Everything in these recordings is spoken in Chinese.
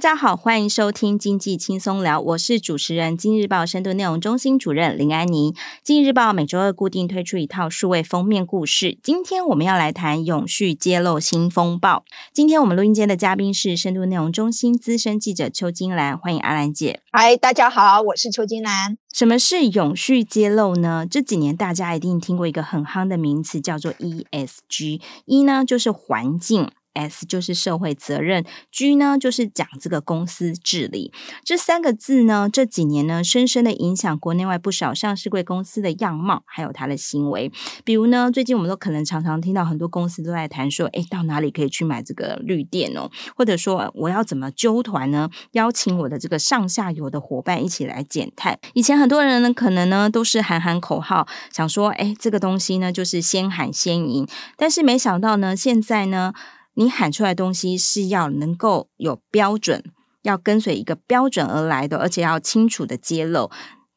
大家好，欢迎收听经济轻松聊，我是主持人，今日报深度内容中心主任林安妮。今日报每周二固定推出一套数位封面故事，今天我们要来谈永续揭露新风暴。今天我们录音间的嘉宾是深度内容中心资深记者邱金兰，欢迎阿兰姐。嗨，大家好，我是邱金兰。什么是永续揭露呢？这几年大家一定听过一个很夯的名词，叫做 ESG，E 呢就是环境。S 就是社会责任，G 呢就是讲这个公司治理。这三个字呢，这几年呢，深深的影响国内外不少上市柜公司的样貌，还有它的行为。比如呢，最近我们都可能常常听到很多公司都在谈说，诶，到哪里可以去买这个绿电哦？或者说，我要怎么揪团呢？邀请我的这个上下游的伙伴一起来减碳。以前很多人呢，可能呢都是喊喊口号，想说，诶，这个东西呢就是先喊先赢。但是没想到呢，现在呢。你喊出来的东西是要能够有标准，要跟随一个标准而来的，而且要清楚的揭露。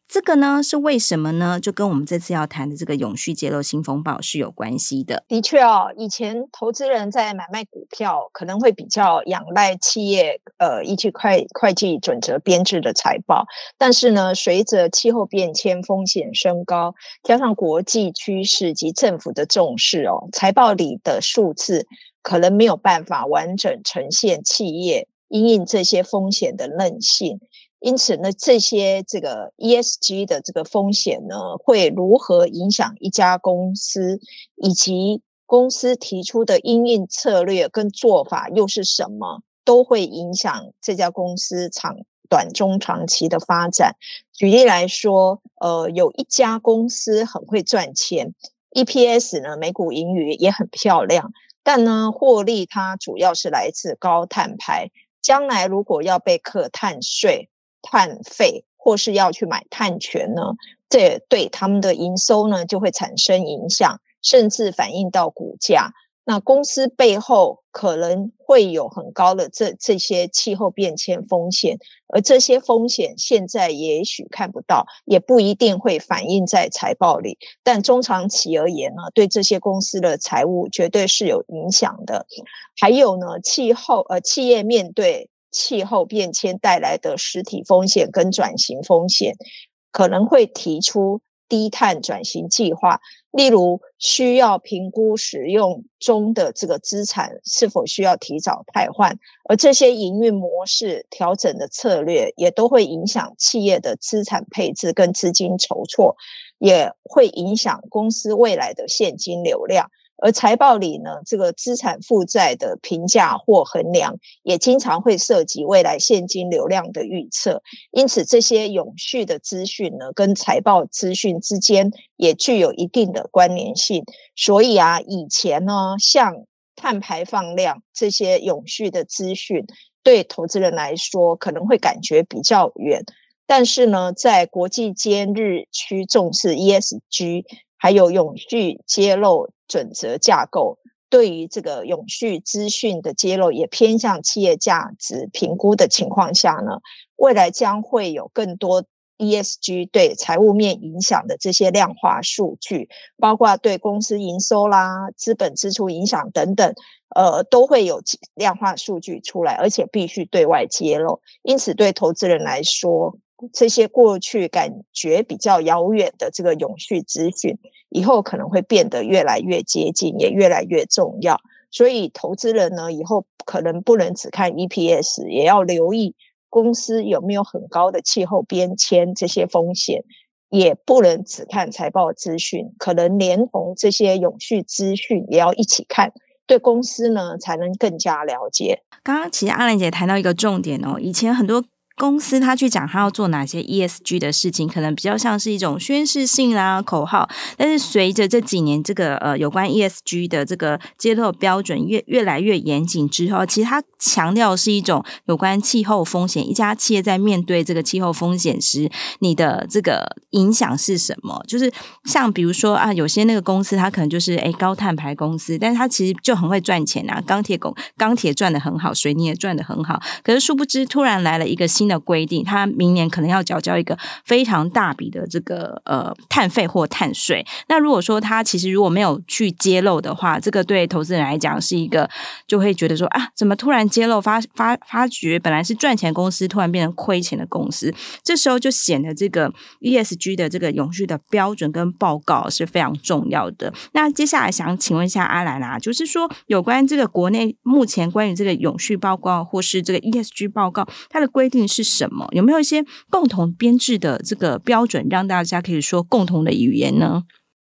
这个呢是为什么呢？就跟我们这次要谈的这个永续揭露新风暴是有关系的。的确哦，以前投资人在买卖股票可能会比较仰赖企业呃依据会会计准则编制的财报，但是呢，随着气候变迁风险升高，加上国际趋势及政府的重视哦，财报里的数字。可能没有办法完整呈现企业因应这些风险的韧性，因此呢，这些这个 ESG 的这个风险呢，会如何影响一家公司，以及公司提出的因应策略跟做法又是什么，都会影响这家公司长短中长期的发展。举例来说，呃，有一家公司很会赚钱，EPS 呢，每股盈余也很漂亮。但呢，获利它主要是来自高碳排，将来如果要被课碳税、碳费，或是要去买碳权呢，这对他们的营收呢就会产生影响，甚至反映到股价。那公司背后可能会有很高的这这些气候变迁风险，而这些风险现在也许看不到，也不一定会反映在财报里。但中长期而言呢，对这些公司的财务绝对是有影响的。还有呢，气候呃，企业面对气候变迁带来的实体风险跟转型风险，可能会提出。低碳转型计划，例如需要评估使用中的这个资产是否需要提早汰换，而这些营运模式调整的策略也都会影响企业的资产配置跟资金筹措，也会影响公司未来的现金流量。而财报里呢，这个资产负债的评价或衡量，也经常会涉及未来现金流量的预测。因此，这些永续的资讯呢，跟财报资讯之间也具有一定的关联性。所以啊，以前呢，像碳排放量这些永续的资讯，对投资人来说可能会感觉比较远。但是呢，在国际间日趋重视 ESG，还有永续揭露。准则架构对于这个永续资讯的揭露也偏向企业价值评估的情况下呢，未来将会有更多 ESG 对财务面影响的这些量化数据，包括对公司营收啦、资本支出影响等等，呃，都会有量化数据出来，而且必须对外揭露。因此，对投资人来说，这些过去感觉比较遥远的这个永续资讯，以后可能会变得越来越接近，也越来越重要。所以，投资人呢，以后可能不能只看 EPS，也要留意公司有没有很高的气候变迁这些风险，也不能只看财报资讯，可能连同这些永续资讯也要一起看，对公司呢才能更加了解。刚刚其实阿兰姐谈到一个重点哦，以前很多。公司他去讲他要做哪些 ESG 的事情，可能比较像是一种宣示性啦、口号。但是随着这几年这个呃有关 ESG 的这个揭露标准越越来越严谨之后，其实他强调是一种有关气候风险。一家企业在面对这个气候风险时，你的这个影响是什么？就是像比如说啊，有些那个公司它可能就是诶高碳排公司，但是它其实就很会赚钱啊，钢铁工钢铁赚得很好，水泥也赚得很好。可是殊不知，突然来了一个新新的规定，他明年可能要缴交一个非常大笔的这个呃碳费或碳税。那如果说他其实如果没有去揭露的话，这个对投资人来讲是一个就会觉得说啊，怎么突然揭露发发发觉本来是赚钱公司，突然变成亏钱的公司？这时候就显得这个 ESG 的这个永续的标准跟报告是非常重要的。那接下来想请问一下阿兰啊，就是说有关这个国内目前关于这个永续报告或是这个 ESG 报告，它的规定是。什么？有没有一些共同编制的这个标准，让大家可以说共同的语言呢？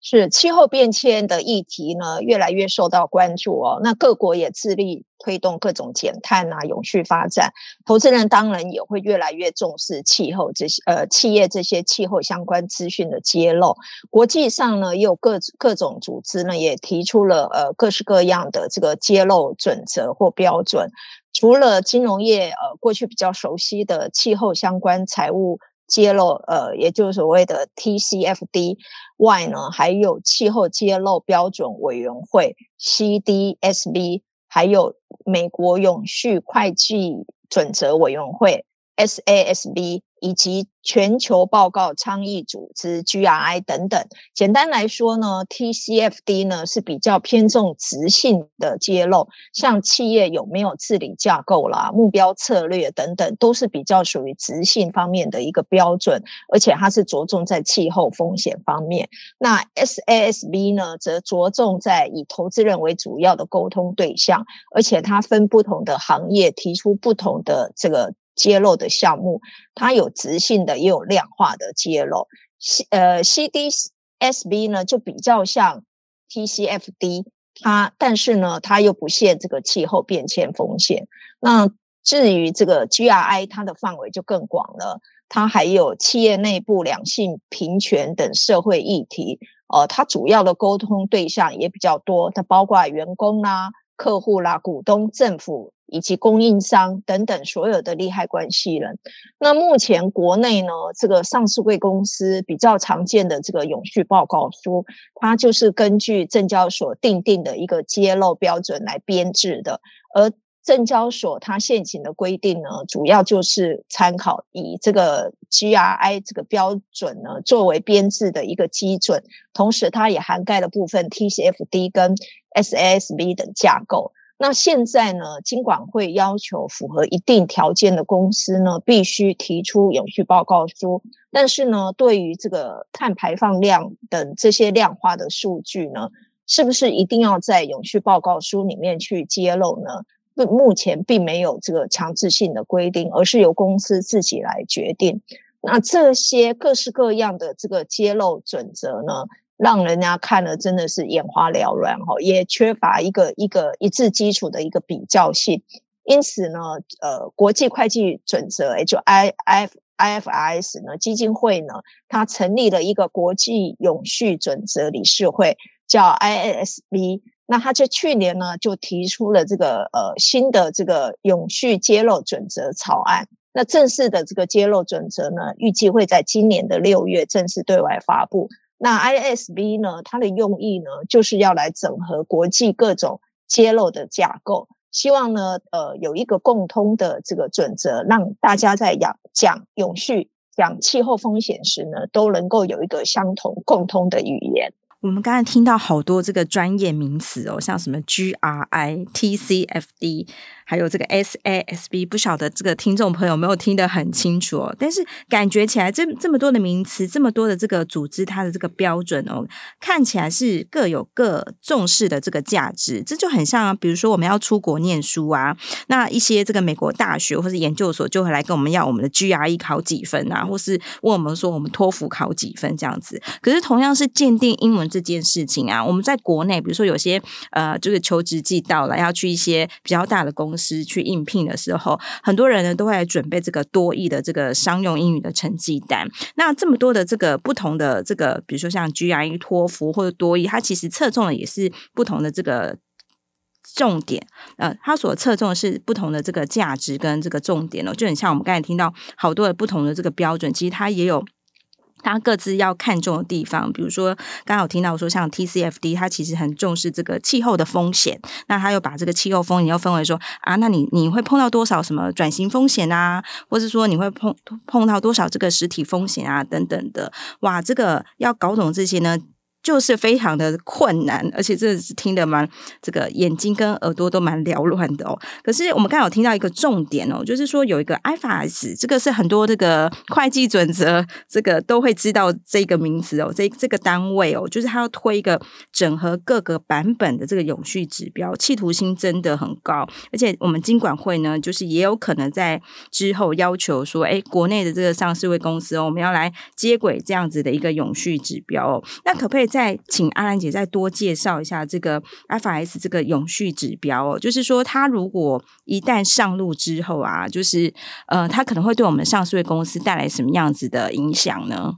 是气候变迁的议题呢，越来越受到关注哦。那各国也致力推动各种减碳啊、永续发展。投资人当然也会越来越重视气候这些呃企业这些气候相关资讯的揭露。国际上呢，也有各各种组织呢，也提出了呃各式各样的这个揭露准则或标准。除了金融业呃过去比较熟悉的气候相关财务揭露，呃，也就是所谓的 TCFD 外呢，还有气候揭露标准委员会 CDSB，还有美国永续会计准则委员会 SASB。以及全球报告倡议组织 GRI 等等。简单来说呢，TCFD 呢是比较偏重直性的揭露，像企业有没有治理架构啦、目标策略等等，都是比较属于直性方面的一个标准，而且它是着重在气候风险方面。那 SASB 呢，则着重在以投资人为主要的沟通对象，而且它分不同的行业提出不同的这个。揭露的项目，它有质性的，也有量化的揭露。C 呃 CDSB 呢，就比较像 TCFD，它但是呢，它又不限这个气候变迁风险。那至于这个 GRI，它的范围就更广了，它还有企业内部两性平权等社会议题。呃，它主要的沟通对象也比较多，它包括员工啦、客户啦、股东、政府。以及供应商等等所有的利害关系人。那目前国内呢，这个上市柜公司比较常见的这个永续报告书，它就是根据证交所订定的一个揭露标准来编制的。而证交所它现行的规定呢，主要就是参考以这个 GRI 这个标准呢作为编制的一个基准，同时它也涵盖了部分 TCFD 跟 SASB 等架构。那现在呢，金管会要求符合一定条件的公司呢，必须提出永续报告书。但是呢，对于这个碳排放量等这些量化的数据呢，是不是一定要在永续报告书里面去揭露呢？目前并没有这个强制性的规定，而是由公司自己来决定。那这些各式各样的这个揭露准则呢，让人家看了真的是眼花缭乱哈，也缺乏一个一个一致基础的一个比较性。因此呢，呃，国际会计准则，也就 I F I F R S 呢，基金会呢，它成立了一个国际永续准则理事会，叫 I S B。那它在去年呢，就提出了这个呃新的这个永续揭露准则草案。那正式的这个揭露准则呢，预计会在今年的六月正式对外发布。那 ISB 呢，它的用意呢，就是要来整合国际各种揭露的架构，希望呢，呃，有一个共通的这个准则，让大家在讲讲永续、讲气候风险时呢，都能够有一个相同共通的语言。我们刚才听到好多这个专业名词哦，像什么 GRI、TCFD，还有这个 SASB，不晓得这个听众朋友没有听得很清楚哦？但是感觉起来这这么多的名词，这么多的这个组织，它的这个标准哦，看起来是各有各重视的这个价值。这就很像，比如说我们要出国念书啊，那一些这个美国大学或是研究所就会来跟我们要我们的 GRE 考几分啊，或是问我们说我们托福考几分这样子。可是同样是鉴定英文。这件事情啊，我们在国内，比如说有些呃，这个求职季到了，要去一些比较大的公司去应聘的时候，很多人呢都会来准备这个多益的这个商用英语的成绩单。那这么多的这个不同的这个，比如说像 GRE、托福或者多益，它其实侧重的也是不同的这个重点。呃，它所侧重的是不同的这个价值跟这个重点哦，就很像我们刚才听到好多的不同的这个标准，其实它也有。他各自要看重的地方，比如说，刚刚有听到说，像 TCFD，它其实很重视这个气候的风险。那他又把这个气候风险又分为说啊，那你你会碰到多少什么转型风险啊，或是说你会碰碰到多少这个实体风险啊等等的。哇，这个要搞懂这些呢。就是非常的困难，而且真的是听得蛮这个眼睛跟耳朵都蛮缭乱的哦。可是我们刚刚有听到一个重点哦，就是说有一个 IFRS，这个是很多这个会计准则这个都会知道这个名词哦，这这个单位哦，就是他要推一个整合各个版本的这个永续指标，企图心真的很高。而且我们金管会呢，就是也有可能在之后要求说，哎，国内的这个上市位公司哦，我们要来接轨这样子的一个永续指标哦，那可不可以？再请阿兰姐再多介绍一下这个 IFRS 这个永续指标哦，就是说它如果一旦上路之后啊，就是呃，它可能会对我们上市公司带来什么样子的影响呢？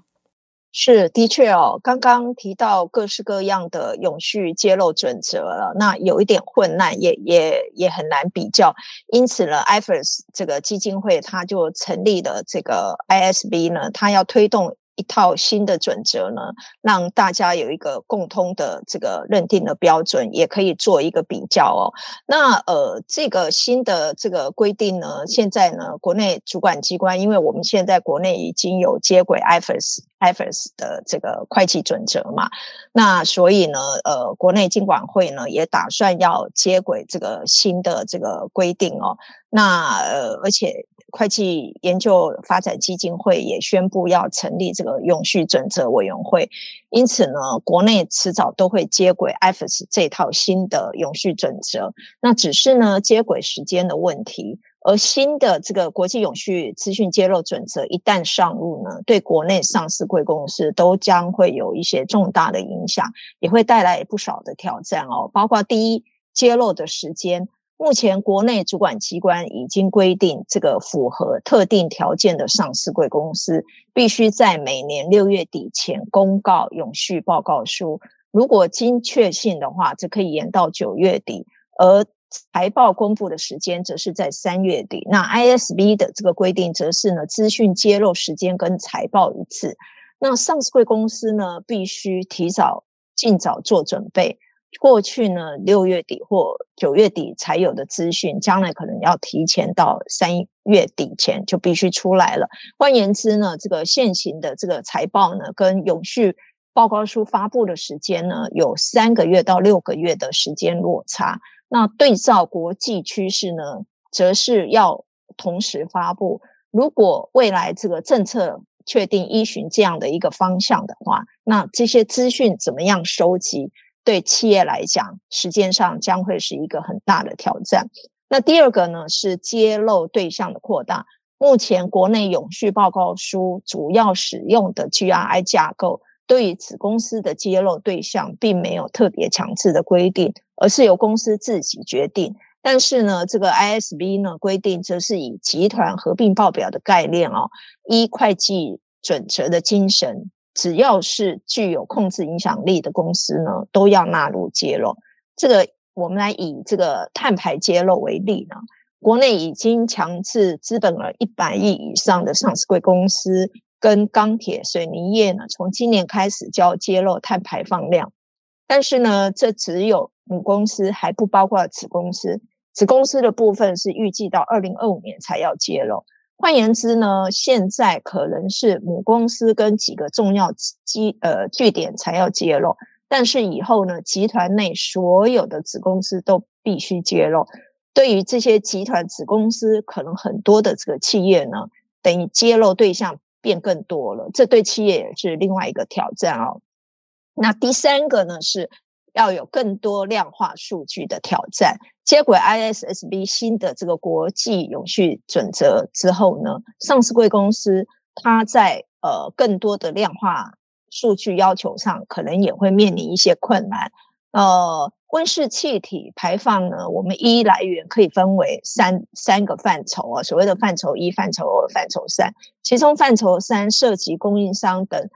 是的确哦，刚刚提到各式各样的永续揭露准则了，那有一点混乱，也也也很难比较，因此呢，IFRS 这个基金会它就成立了这个 ISB 呢，它要推动。一套新的准则呢，让大家有一个共通的这个认定的标准，也可以做一个比较哦。那呃，这个新的这个规定呢，现在呢，国内主管机关，因为我们现在国内已经有接轨 IFRS IFRS 的这个会计准则嘛，那所以呢，呃，国内金管会呢也打算要接轨这个新的这个规定哦。那呃，而且。会计研究发展基金会也宣布要成立这个永续准则委员会，因此呢，国内迟早都会接轨 IFRS 这套新的永续准则。那只是呢，接轨时间的问题。而新的这个国际永续资讯揭露准则一旦上路呢，对国内上市贵公司都将会有一些重大的影响，也会带来不少的挑战哦。包括第一，揭露的时间。目前国内主管机关已经规定，这个符合特定条件的上市柜公司，必须在每年六月底前公告永续报告书。如果经确信的话，则可以延到九月底，而财报公布的时间则是在三月底。那 ISB 的这个规定，则是呢，资讯揭露时间跟财报一致。那上市柜公司呢，必须提早、尽早做准备。过去呢，六月底或九月底才有的资讯，将来可能要提前到三月底前就必须出来了。换言之呢，这个现行的这个财报呢，跟永续报告书发布的时间呢，有三个月到六个月的时间落差。那对照国际趋势呢，则是要同时发布。如果未来这个政策确定依循这样的一个方向的话，那这些资讯怎么样收集？对企业来讲，时间上将会是一个很大的挑战。那第二个呢，是揭露对象的扩大。目前国内永续报告书主要使用的 GRI 架构，对于子公司的揭露对象，并没有特别强制的规定，而是由公司自己决定。但是呢，这个 ISB 呢规定，则是以集团合并报表的概念哦，依会计准则的精神。只要是具有控制影响力的公司呢，都要纳入揭露。这个我们来以这个碳排揭露为例呢，国内已经强制资本额一百亿以上的上市柜公司跟钢铁、水泥业呢，从今年开始就要揭露碳排放量。但是呢，这只有母公司，还不包括子公司。子公司的部分是预计到二零二五年才要揭露。换言之呢，现在可能是母公司跟几个重要基呃据点才要揭露，但是以后呢，集团内所有的子公司都必须揭露。对于这些集团子公司，可能很多的这个企业呢，等于揭露对象变更多了，这对企业也是另外一个挑战哦。那第三个呢，是要有更多量化数据的挑战。接轨 ISSB 新的这个国际永续准则之后呢，上市贵公司它在呃更多的量化数据要求上，可能也会面临一些困难。呃，温室气体排放呢，我们一来源可以分为三三个范畴啊，所谓的范畴一、范畴二、范畴三。其中范畴三涉及供应商等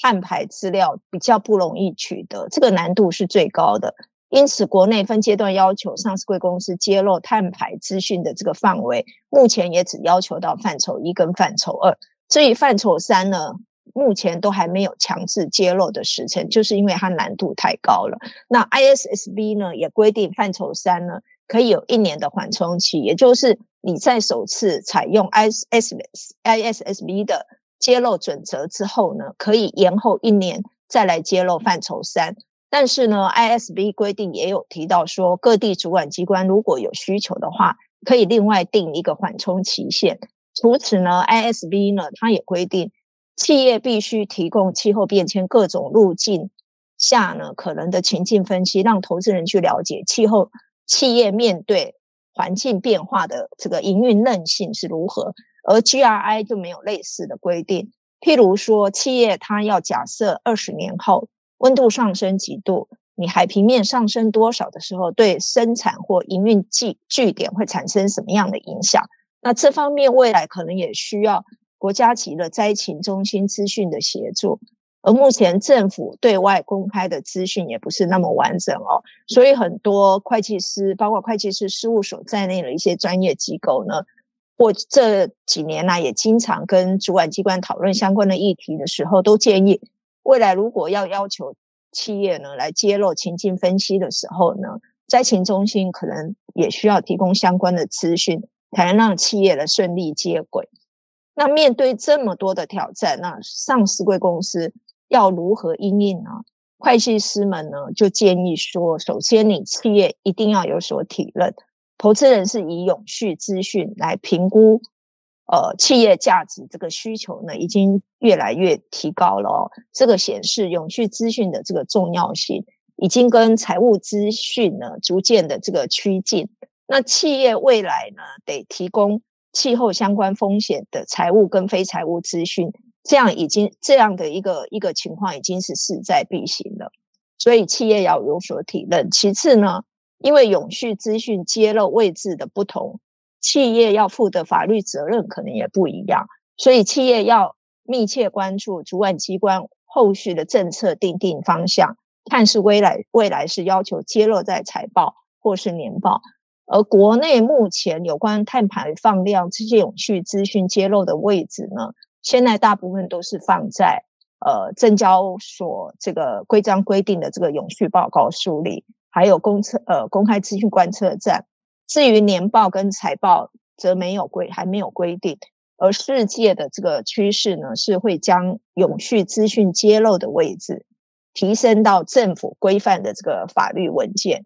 碳排资料比较不容易取得，这个难度是最高的。因此，国内分阶段要求上市贵公司揭露碳排资讯的这个范围，目前也只要求到范畴一跟范畴二。至于范畴三呢，目前都还没有强制揭露的时程，就是因为它难度太高了。那 ISSB 呢，也规定范畴三呢，可以有一年的缓冲期，也就是你在首次采用 ISSB 的揭露准则之后呢，可以延后一年再来揭露范畴三。但是呢，ISB 规定也有提到说，各地主管机关如果有需求的话，可以另外定一个缓冲期限。除此呢，ISB 呢，它也规定企业必须提供气候变迁各种路径下呢可能的情境分析，让投资人去了解气候企业面对环境变化的这个营运韧性是如何。而 GRI 就没有类似的规定，譬如说，企业它要假设二十年后。温度上升几度，你海平面上升多少的时候，对生产或营运据据点会产生什么样的影响？那这方面未来可能也需要国家级的灾情中心资讯的协助，而目前政府对外公开的资讯也不是那么完整哦，所以很多会计师，包括会计师事务所在内的一些专业机构呢，我这几年来也经常跟主管机关讨论相关的议题的时候，都建议。未来如果要要求企业呢来揭露情境分析的时候呢，灾情中心可能也需要提供相关的资讯，才能让企业的顺利接轨。那面对这么多的挑战，那上市柜公司要如何应应呢？会计师们呢就建议说，首先你企业一定要有所体认，投资人是以永续资讯来评估。呃，企业价值这个需求呢，已经越来越提高了哦。这个显示永续资讯的这个重要性，已经跟财务资讯呢逐渐的这个趋近。那企业未来呢，得提供气候相关风险的财务跟非财务资讯，这样已经这样的一个一个情况已经是势在必行了。所以企业要有所体认。其次呢，因为永续资讯揭露位置的不同。企业要负的法律责任可能也不一样，所以企业要密切关注主管机关后续的政策定定方向，看是未来未来是要求揭露在财报或是年报。而国内目前有关碳排放量这些永续资讯揭露的位置呢，现在大部分都是放在呃证交所这个规章规定的这个永续报告书里，还有公测呃公开资讯观测站。至于年报跟财报，则没有规，还没有规定。而世界的这个趋势呢，是会将永续资讯揭露的位置提升到政府规范的这个法律文件。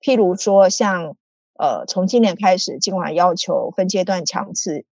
譬如说像，像呃，从今年开始，金管要求分阶段强制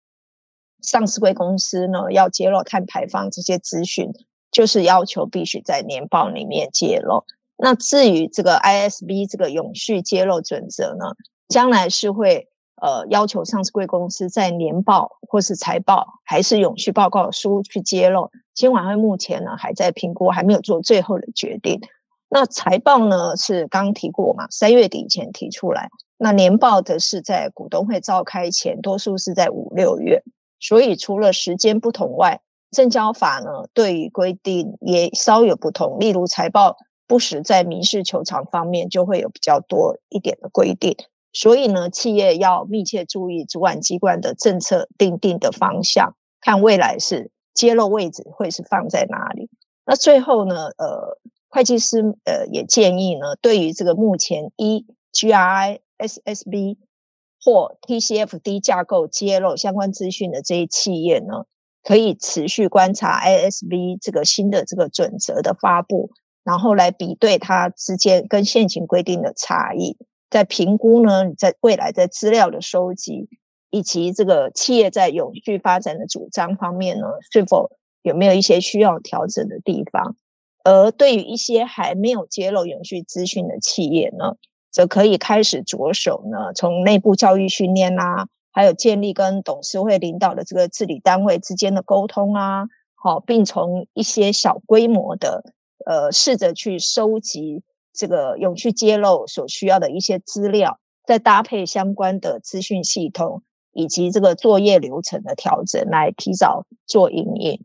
上市柜公司呢，要揭露碳排放这些资讯，就是要求必须在年报里面揭露。那至于这个 ISB 这个永续揭露准则呢，将来是会呃要求上市柜公司在年报或是财报还是永续报告书去揭露，金管会目前呢还在评估，还没有做最后的决定。那财报呢是刚提过嘛，三月底以前提出来。那年报的是在股东会召开前，多数是在五六月。所以除了时间不同外，证交法呢对于规定也稍有不同。例如财报不时在民事求偿方面，就会有比较多一点的规定。所以呢，企业要密切注意主管机关的政策定定的方向，看未来是揭露位置会是放在哪里。那最后呢，呃，会计师呃也建议呢，对于这个目前依 GRI、SSB 或 TCFD 架构揭露相关资讯的这些企业呢，可以持续观察 ISB 这个新的这个准则的发布，然后来比对它之间跟现行规定的差异，在评估呢，在未来在资料的收集以及这个企业在永续发展的主张方面呢，是否有没有一些需要调整的地方？而对于一些还没有揭露永续资讯的企业呢，则可以开始着手呢，从内部教育训练啦，还有建立跟董事会领导的这个治理单位之间的沟通啊，好，并从一些小规模的呃，试着去收集这个永续揭露所需要的一些资料，再搭配相关的资讯系统以及这个作业流程的调整，来提早做营运。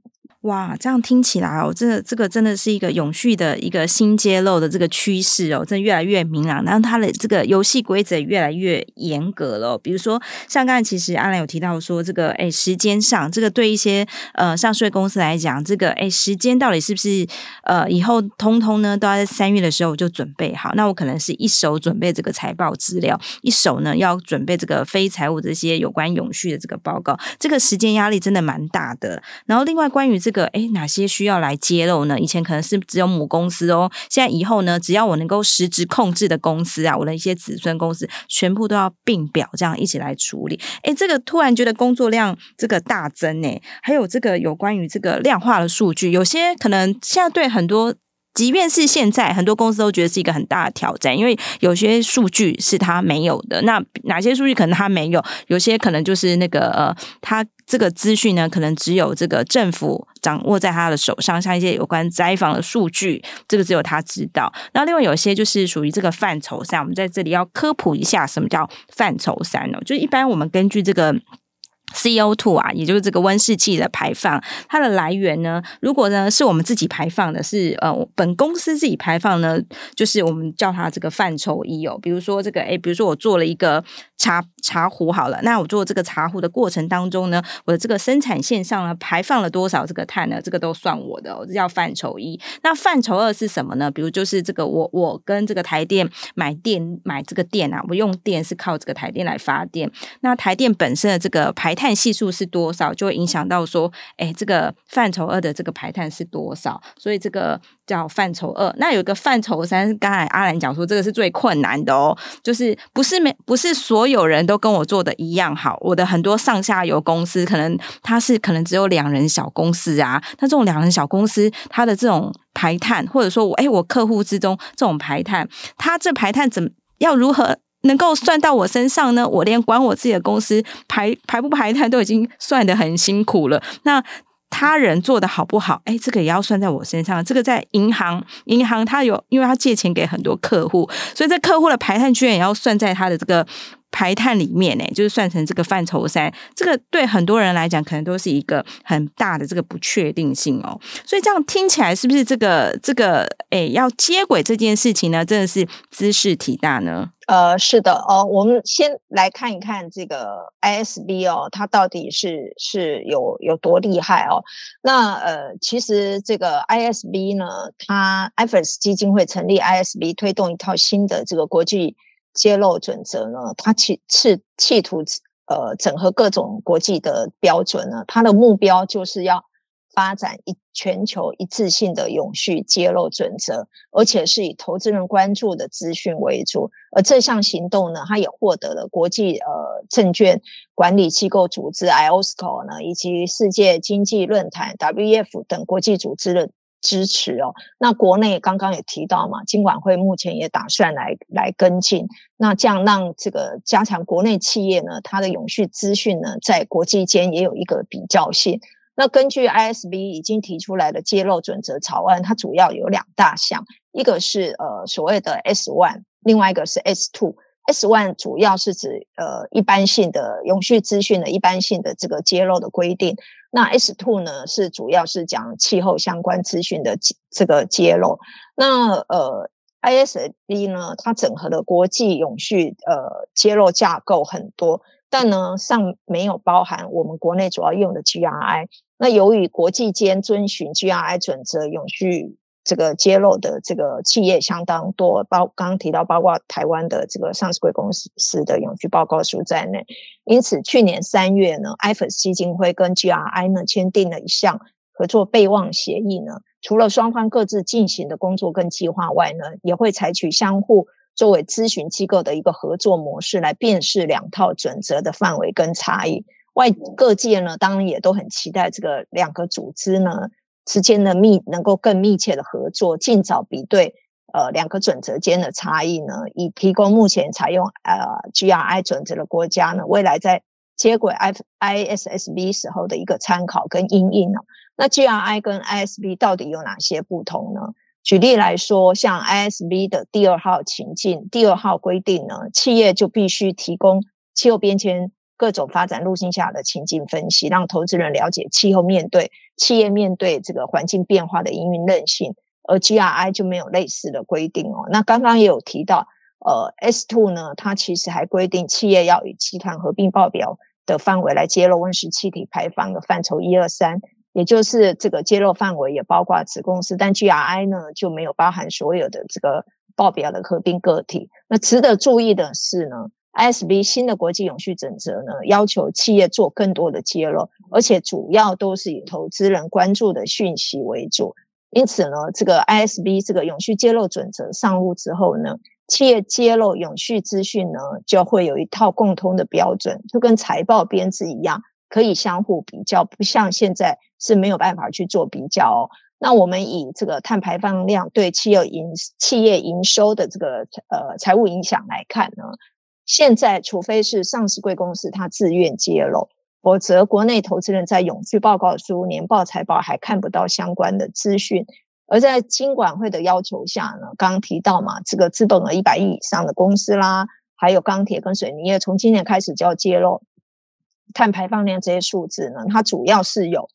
哇，这样听起来哦，这个这个真的是一个永续的一个新揭露的这个趋势哦，真的越来越明朗，然后它的这个游戏规则越来越严格了。比如说，像刚才其实阿兰有提到说，这个哎时间上，这个对一些呃上市公司来讲，这个哎时间到底是不是呃以后通通呢都要在三月的时候就准备好？那我可能是一手准备这个财报资料，一手呢要准备这个非财务这些有关永续的这个报告，这个时间压力真的蛮大的。然后另外关于这。个哎，哪些需要来揭露呢？以前可能是只有母公司哦，现在以后呢，只要我能够实质控制的公司啊，我的一些子孙公司，全部都要并表，这样一起来处理。哎，这个突然觉得工作量这个大增呢，还有这个有关于这个量化的数据，有些可能现在对很多。即便是现在，很多公司都觉得是一个很大的挑战，因为有些数据是他没有的。那哪些数据可能他没有？有些可能就是那个呃，他这个资讯呢，可能只有这个政府掌握在他的手上，像一些有关灾防的数据，这个只有他知道。那另外有些就是属于这个范畴三，我们在这里要科普一下，什么叫范畴三呢？就一般我们根据这个。C O two 啊，也就是这个温室气的排放，它的来源呢，如果呢是我们自己排放的是，是呃本公司自己排放呢，就是我们叫它这个范畴一哦。比如说这个，诶，比如说我做了一个茶茶壶好了，那我做这个茶壶的过程当中呢，我的这个生产线上呢排放了多少这个碳呢？这个都算我的哦，这叫范畴一。那范畴二是什么呢？比如就是这个我我跟这个台电买电买这个电啊，我用电是靠这个台电来发电，那台电本身的这个排碳。系数是多少，就会影响到说，哎，这个范畴二的这个排碳是多少？所以这个叫范畴二。那有一个范畴三，刚才阿兰讲说，这个是最困难的哦，就是不是没不是所有人都跟我做的一样好。我的很多上下游公司，可能它是可能只有两人小公司啊，那这种两人小公司，它的这种排碳，或者说我哎，我客户之中这种排碳，它这排碳怎么要如何？能够算到我身上呢？我连管我自己的公司排排不排碳都已经算得很辛苦了。那他人做的好不好？哎，这个也要算在我身上。这个在银行，银行他有，因为他借钱给很多客户，所以这客户的排碳居然也要算在他的这个。排碳里面呢，就是算成这个范畴三，这个对很多人来讲，可能都是一个很大的这个不确定性哦。所以这样听起来，是不是这个这个诶要接轨这件事情呢，真的是兹事体大呢？呃，是的哦。我们先来看一看这个 ISB 哦，它到底是是有有多厉害哦？那呃，其实这个 ISB 呢，它 IFRS 基金会成立 ISB，推动一套新的这个国际。揭露准则呢，它企企企图呃整合各种国际的标准呢，它的目标就是要发展一全球一致性的永续揭露准则，而且是以投资人关注的资讯为主。而这项行动呢，它也获得了国际呃证券管理机构组织 IOSCO 呢，以及世界经济论坛 W F 等国际组织的。支持哦，那国内刚刚也提到嘛，金管会目前也打算来来跟进，那这样让这个加强国内企业呢，它的永续资讯呢，在国际间也有一个比较性。那根据 ISB 已经提出来的揭露准则草案，它主要有两大项，一个是呃所谓的 S one，另外一个是 S two。S one 主要是指呃一般性的永续资讯的一般性的这个揭露的规定，那 S two 呢是主要是讲气候相关资讯的这个揭露。那呃 ISB 呢，它整合的国际永续呃揭露架构很多，但呢尚没有包含我们国内主要用的 GRI。那由于国际间遵循 GRI 准则永续。这个揭露的这个企业相当多，包刚刚提到，包括台湾的这个上市公司的永续报告书在内。因此，去年三月呢，IFRS 基金会跟 GRI 呢签订了一项合作备忘协议呢，除了双方各自进行的工作跟计划外呢，也会采取相互作为咨询机构的一个合作模式，来辨识两套准则的范围跟差异。外各界呢，当然也都很期待这个两个组织呢之间的密能够更密切的合作，尽早比对呃两个准则间的差异呢，以提供目前采用呃 GRI 准则的国家呢，未来在接轨 ISSB 时候的一个参考跟因应呢。那 GRI 跟 I S B 到底有哪些不同呢？举例来说，像 I S B 的第二号情境，第二号规定呢，企业就必须提供气候变迁各种发展路径下的情境分析，让投资人了解气候面对企业面对这个环境变化的因应韧性。而 GRI 就没有类似的规定哦。那刚刚也有提到，呃，S2 呢，它其实还规定企业要以集团合并报表的范围来揭露温室气体排放的范畴一二三。也就是这个揭露范围也包括子公司，但 GRI 呢就没有包含所有的这个报表的合并个体。那值得注意的是呢 ISB 新的国际永续准则呢，要求企业做更多的揭露，而且主要都是以投资人关注的讯息为主。因此呢，这个 I S B 这个永续揭露准则上路之后呢，企业揭露永续资讯呢，就会有一套共通的标准，就跟财报编制一样。可以相互比较，不像现在是没有办法去做比较哦。那我们以这个碳排放量对企业营企业营收的这个呃财务影响来看呢，现在除非是上市贵公司它自愿揭露，否则国内投资人在永续报告书、年报、财报还看不到相关的资讯。而在金管会的要求下呢，刚刚提到嘛，这个资本额一百亿以上的公司啦，还有钢铁跟水泥业，从今年开始就要揭露。碳排放量这些数字呢，它主要是有，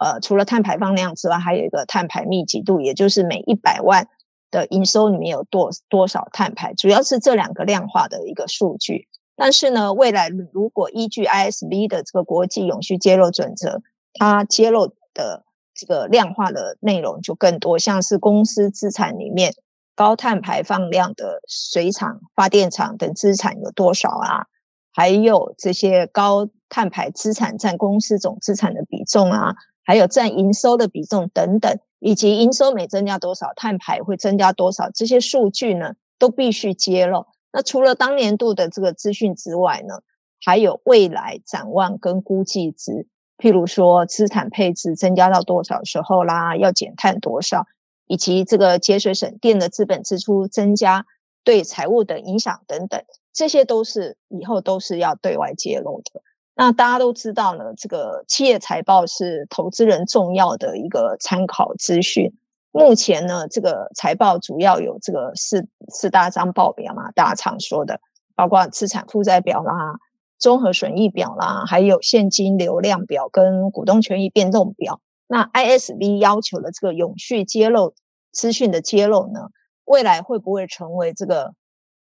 呃，除了碳排放量之外，还有一个碳排密集度，也就是每一百万的营收里面有多多少碳排，主要是这两个量化的一个数据。但是呢，未来如果依据 ISB 的这个国际永续揭露准则，它揭露的这个量化的内容就更多，像是公司资产里面高碳排放量的水厂、发电厂等资产有多少啊？还有这些高碳排资产占公司总资产的比重啊，还有占营收的比重等等，以及营收每增加多少，碳排会增加多少，这些数据呢，都必须揭露。那除了当年度的这个资讯之外呢，还有未来展望跟估计值，譬如说资产配置增加到多少时候啦，要减碳多少，以及这个节水省电的资本支出增加对财务的影响等等。这些都是以后都是要对外揭露的。那大家都知道呢，这个企业财报是投资人重要的一个参考资讯。目前呢，这个财报主要有这个四四大张报表嘛，大家常说的，包括资产负债表啦、综合损益表啦，还有现金流量表跟股东权益变动表。那 I S V 要求的这个永续揭露资讯的揭露呢，未来会不会成为这个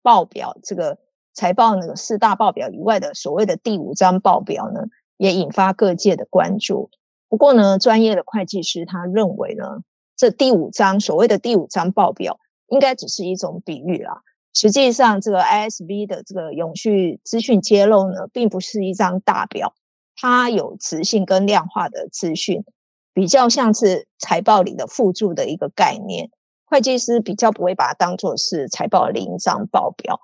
报表这个？财报那个四大报表以外的所谓的第五张报表呢，也引发各界的关注。不过呢，专业的会计师他认为呢，这第五张所谓的第五张报表应该只是一种比喻啦。实际上，这个 ISV 的这个永续资讯揭露呢，并不是一张大表，它有质性跟量化的资讯，比较像是财报里的附注的一个概念。会计师比较不会把它当做是财报的一张报表。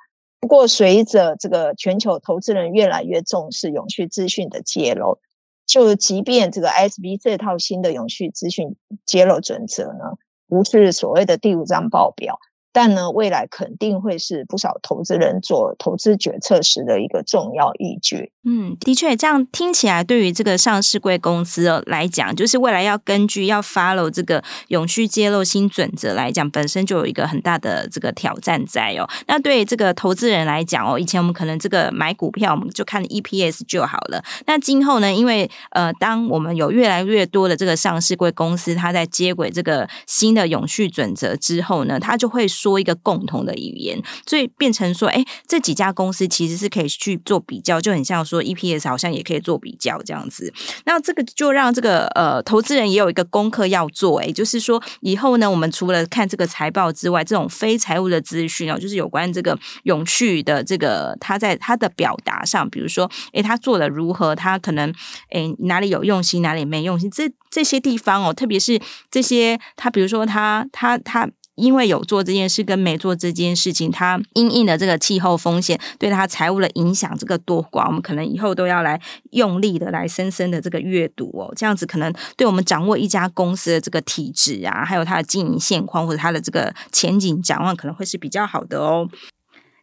不过，随着这个全球投资人越来越重视永续资讯的揭露，就即便这个 ISSB 这套新的永续资讯揭露准则呢，不是所谓的第五张报表。但呢，未来肯定会是不少投资人做投资决策时的一个重要依据。嗯，的确，这样听起来，对于这个上市贵公司来讲，就是未来要根据要 follow 这个永续揭露新准则来讲，本身就有一个很大的这个挑战在哦。那对于这个投资人来讲哦，以前我们可能这个买股票，我们就看 EPS 就好了。那今后呢，因为呃，当我们有越来越多的这个上市贵公司，它在接轨这个新的永续准则之后呢，它就会。说一个共同的语言，所以变成说，哎，这几家公司其实是可以去做比较，就很像说 EPS 好像也可以做比较这样子。那这个就让这个呃投资人也有一个功课要做，哎，就是说以后呢，我们除了看这个财报之外，这种非财务的资讯哦，就是有关这个永续的这个他在他的表达上，比如说，哎，他做的如何，他可能哎哪里有用心，哪里没用心，这这些地方哦，特别是这些他比如说他他他。因为有做这件事跟没做这件事情，它因应的这个气候风险对它财务的影响，这个多寡，我们可能以后都要来用力的来深深的这个阅读哦，这样子可能对我们掌握一家公司的这个体质啊，还有它的经营现况或者它的这个前景展望，可能会是比较好的哦。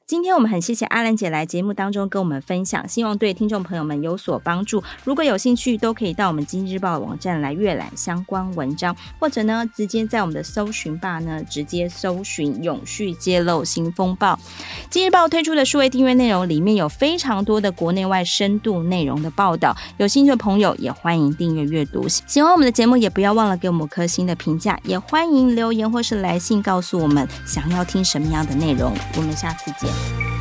今天我们很谢谢阿兰姐来节目当中跟我们分享，希望对听众朋友们有所帮助。如果有兴趣，都可以到我们经济日报网站来阅览相关文章，或者呢，直接在我们的搜寻吧呢，直接搜寻“永续揭露新风暴”。经济日报推出的数位订阅内容里面有非常多的国内外深度内容的报道，有兴趣的朋友也欢迎订阅阅读。喜欢我们的节目，也不要忘了给我们颗星的评价，也欢迎留言或是来信告诉我们想要听什么样的内容。我们下次见。California.